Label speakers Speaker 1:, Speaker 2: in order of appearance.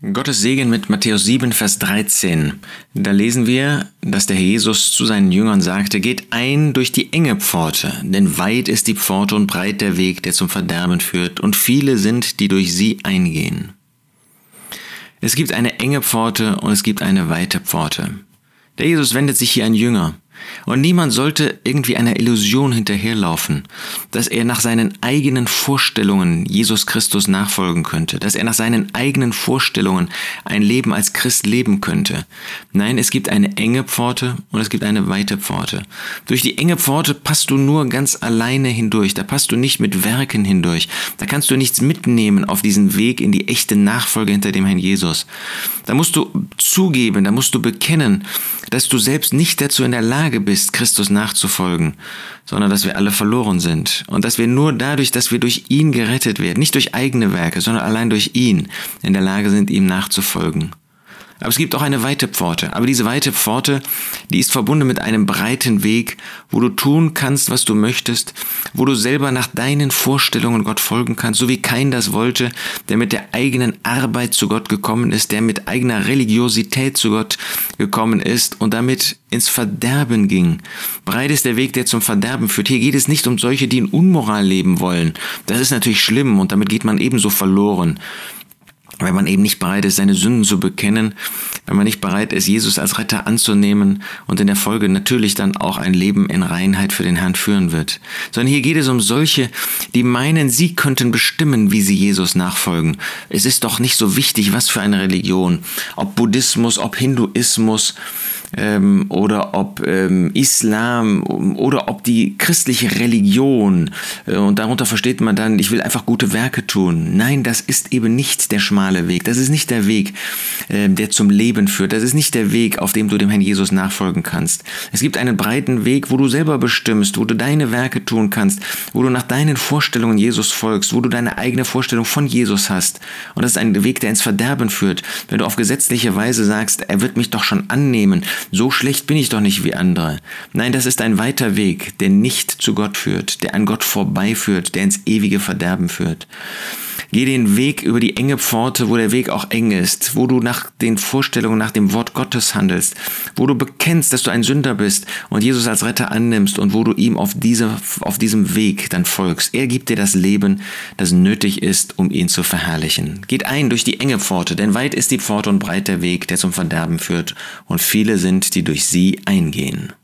Speaker 1: Gottes Segen mit Matthäus 7, Vers 13. Da lesen wir, dass der Jesus zu seinen Jüngern sagte, geht ein durch die enge Pforte, denn weit ist die Pforte und breit der Weg, der zum Verderben führt, und viele sind, die durch sie eingehen. Es gibt eine enge Pforte und es gibt eine weite Pforte. Der Jesus wendet sich hier an Jünger. Und niemand sollte irgendwie einer Illusion hinterherlaufen, dass er nach seinen eigenen Vorstellungen Jesus Christus nachfolgen könnte, dass er nach seinen eigenen Vorstellungen ein Leben als Christ leben könnte. Nein, es gibt eine enge Pforte und es gibt eine weite Pforte. Durch die enge Pforte passt du nur ganz alleine hindurch, da passt du nicht mit Werken hindurch, da kannst du nichts mitnehmen auf diesen Weg in die echte Nachfolge hinter dem Herrn Jesus. Da musst du zugeben, da musst du bekennen, dass du selbst nicht dazu in der Lage bist, Christus nachzufolgen, sondern dass wir alle verloren sind und dass wir nur dadurch, dass wir durch ihn gerettet werden, nicht durch eigene Werke, sondern allein durch ihn in der Lage sind, ihm nachzufolgen. Aber es gibt auch eine weite Pforte. Aber diese weite Pforte, die ist verbunden mit einem breiten Weg, wo du tun kannst, was du möchtest, wo du selber nach deinen Vorstellungen Gott folgen kannst, so wie kein das wollte, der mit der eigenen Arbeit zu Gott gekommen ist, der mit eigener Religiosität zu Gott gekommen ist und damit ins Verderben ging. Breit ist der Weg, der zum Verderben führt. Hier geht es nicht um solche, die in Unmoral leben wollen. Das ist natürlich schlimm und damit geht man ebenso verloren wenn man eben nicht bereit ist, seine Sünden zu bekennen, wenn man nicht bereit ist, Jesus als Retter anzunehmen und in der Folge natürlich dann auch ein Leben in Reinheit für den Herrn führen wird. Sondern hier geht es um solche, die meinen, sie könnten bestimmen, wie sie Jesus nachfolgen. Es ist doch nicht so wichtig, was für eine Religion, ob Buddhismus, ob Hinduismus, ähm, oder ob ähm, Islam oder ob die christliche Religion äh, und darunter versteht man dann, ich will einfach gute Werke tun. Nein, das ist eben nicht der schmale Weg. Das ist nicht der Weg, äh, der zum Leben führt. Das ist nicht der Weg, auf dem du dem Herrn Jesus nachfolgen kannst. Es gibt einen breiten Weg, wo du selber bestimmst, wo du deine Werke tun kannst, wo du nach deinen Vorstellungen Jesus folgst, wo du deine eigene Vorstellung von Jesus hast. Und das ist ein Weg, der ins Verderben führt. Wenn du auf gesetzliche Weise sagst, er wird mich doch schon annehmen, so schlecht bin ich doch nicht wie andere. Nein, das ist ein weiter Weg, der nicht zu Gott führt, der an Gott vorbeiführt, der ins ewige Verderben führt. Geh den Weg über die enge Pforte, wo der Weg auch eng ist, wo du nach den Vorstellungen, nach dem Wort Gottes handelst, wo du bekennst, dass du ein Sünder bist und Jesus als Retter annimmst und wo du ihm auf, diese, auf diesem Weg dann folgst. Er gibt dir das Leben, das nötig ist, um ihn zu verherrlichen. Geht ein durch die enge Pforte, denn weit ist die Pforte und breit der Weg, der zum Verderben führt und viele sind, die durch sie eingehen.